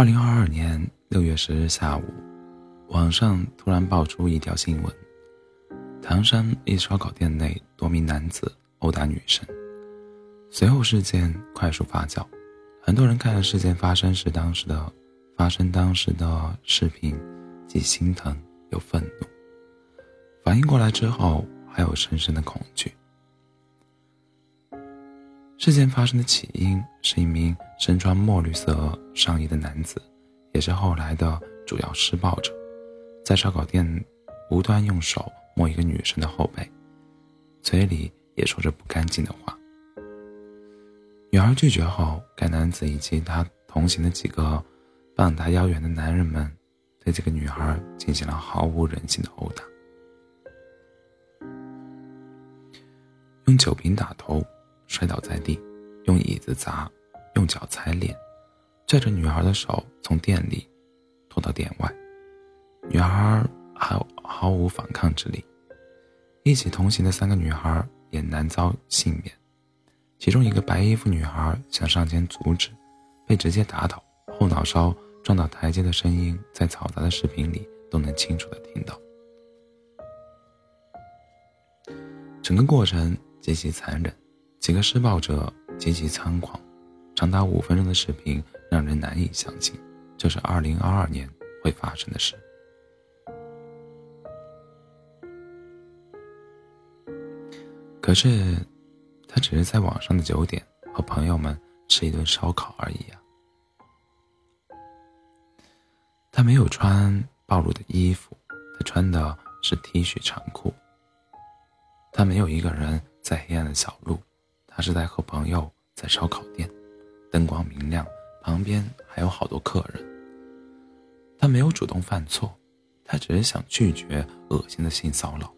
二零二二年六月十日下午，网上突然爆出一条新闻：唐山一烧烤店内多名男子殴打女生。随后事件快速发酵，很多人看了事件发生时当时的发生当时的视频，既心疼又愤怒。反应过来之后，还有深深的恐惧。事件发生的起因是一名身穿墨绿色上衣的男子，也是后来的主要施暴者，在烧烤店无端用手摸一个女生的后背，嘴里也说着不干净的话。女孩拒绝后，该男子以及他同行的几个傍他腰圆的男人们，对这个女孩进行了毫无人性的殴打，用酒瓶打头。摔倒在地，用椅子砸，用脚踩脸，拽着女孩的手从店里拖到店外，女孩毫毫无反抗之力。一起同行的三个女孩也难遭幸免，其中一个白衣服女孩想上前阻止，被直接打倒，后脑勺撞到台阶的声音在嘈杂的视频里都能清楚的听到。整个过程极其残忍。几个施暴者极其猖狂，长达五分钟的视频让人难以相信，这是二零二二年会发生的事。可是，他只是在网上的九点和朋友们吃一顿烧烤而已啊。他没有穿暴露的衣服，他穿的是 T 恤长裤。他没有一个人在黑暗的小路。他是在和朋友在烧烤店，灯光明亮，旁边还有好多客人。他没有主动犯错，他只是想拒绝恶心的性骚扰。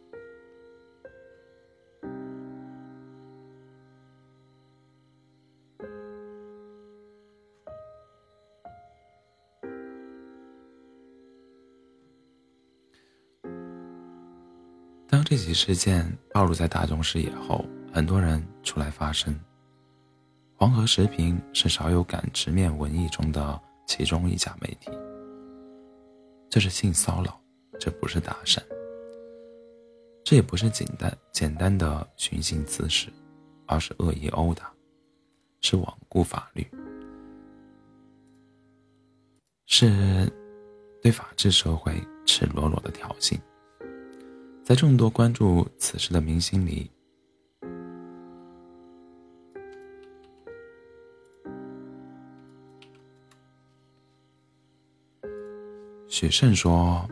当这起事件暴露在大众视野后，很多人出来发声。黄河时评是少有敢直面文艺中的其中一家媒体。这是性骚扰，这不是搭讪，这也不是简单简单的寻衅滋事，而是恶意殴打，是罔顾法律，是对法治社会赤裸裸的挑衅。在众多关注此事的明星里。许慎说：“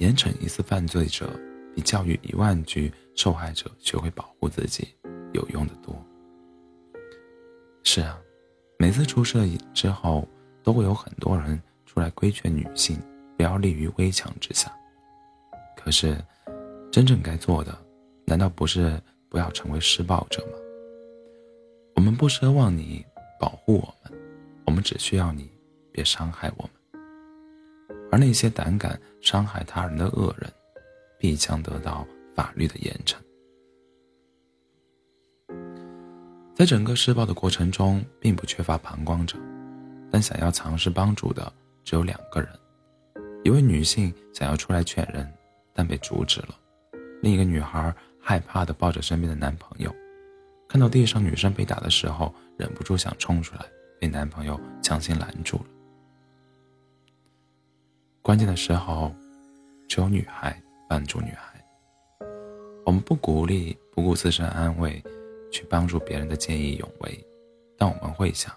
严惩一次犯罪者，比教育一万句受害者学会保护自己有用的多。”是啊，每次出事之后，都会有很多人出来规劝女性不要立于危墙之下。可是，真正该做的，难道不是不要成为施暴者吗？我们不奢望你保护我们，我们只需要你别伤害我们。而那些胆敢伤害他人的恶人，必将得到法律的严惩。在整个施暴的过程中，并不缺乏旁观者，但想要尝试帮助的只有两个人：一位女性想要出来劝人，但被阻止了；另一个女孩害怕的抱着身边的男朋友，看到地上女生被打的时候，忍不住想冲出来，被男朋友强行拦住了。关键的时候，只有女孩帮助女孩。我们不鼓励不顾自身安危去帮助别人的见义勇为，但我们会想，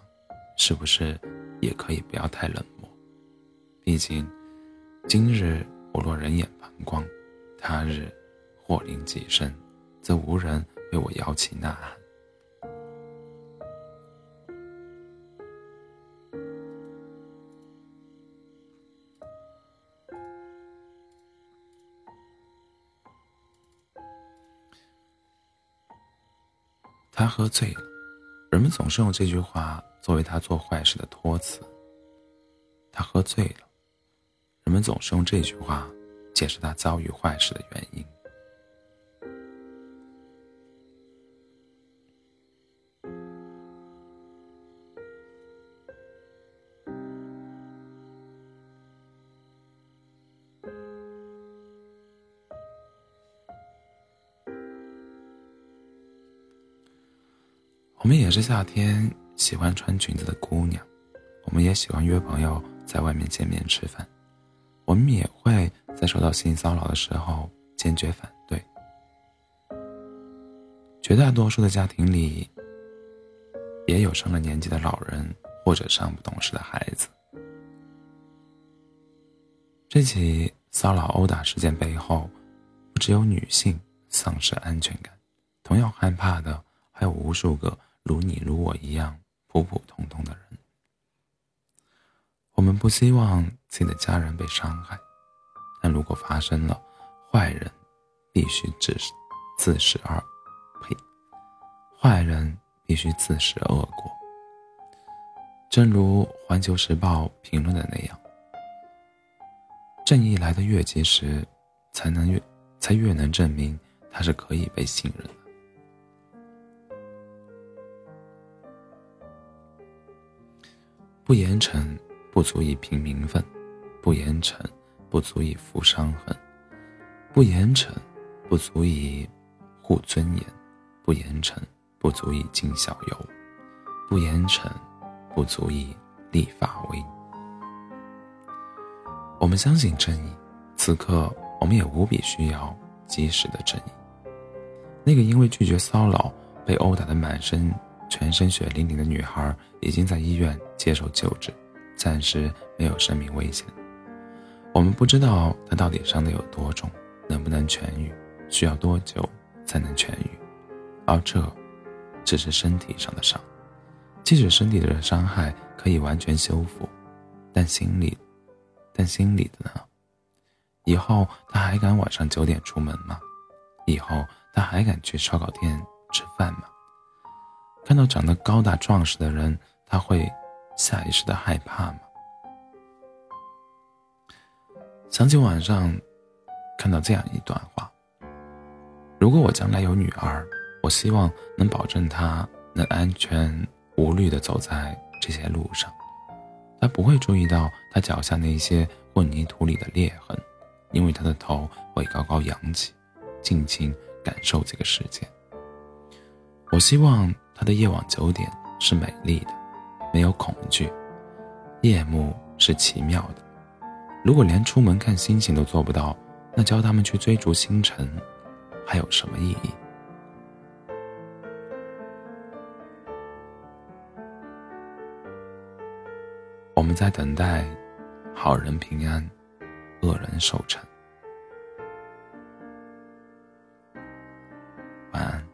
是不是也可以不要太冷漠？毕竟，今日我若人眼旁观，他日祸临己身，则无人为我摇旗呐喊。他喝醉了，人们总是用这句话作为他做坏事的托词。他喝醉了，人们总是用这句话解释他遭遇坏事的原因。我们也是夏天喜欢穿裙子的姑娘，我们也喜欢约朋友在外面见面吃饭，我们也会在受到性骚扰的时候坚决反对。绝大多数的家庭里，也有上了年纪的老人或者尚不懂事的孩子。这起骚扰殴打事件背后，不只有女性丧失安全感，同样害怕的还有无数个如你如我一样普普通通的人。我们不希望自己的家人被伤害，但如果发生了，坏人必须自自食而呸，坏人必须自食恶果。正如《环球时报》评论的那样。正义来的越及时，才能越才越能证明他是可以被信任的。不严惩不足以平民愤，不严惩不足以抚伤痕，不严惩不足以护尊严，不严惩不足以尽孝友，不严惩不足以立法威。我们相信正义，此刻我们也无比需要及时的正义。那个因为拒绝骚扰被殴打的满身、全身血淋淋的女孩，已经在医院接受救治，暂时没有生命危险。我们不知道她到底伤得有多重，能不能痊愈，需要多久才能痊愈。而这，只是身体上的伤。即使身体的伤害可以完全修复，但心里……但心里的呢？以后他还敢晚上九点出门吗？以后他还敢去烧烤店吃饭吗？看到长得高大壮实的人，他会下意识的害怕吗？想起晚上看到这样一段话：如果我将来有女儿，我希望能保证她能安全无虑的走在这些路上。她不会注意到她脚下那些混凝土里的裂痕，因为她的头会高高扬起，尽情感受这个世界。我希望他的夜晚九点是美丽的没有恐惧夜幕是奇妙的。如果连出门看星星都做不到那教他们去追逐星辰还有什么意义？我们在等待好人平安恶人寿辰晚安。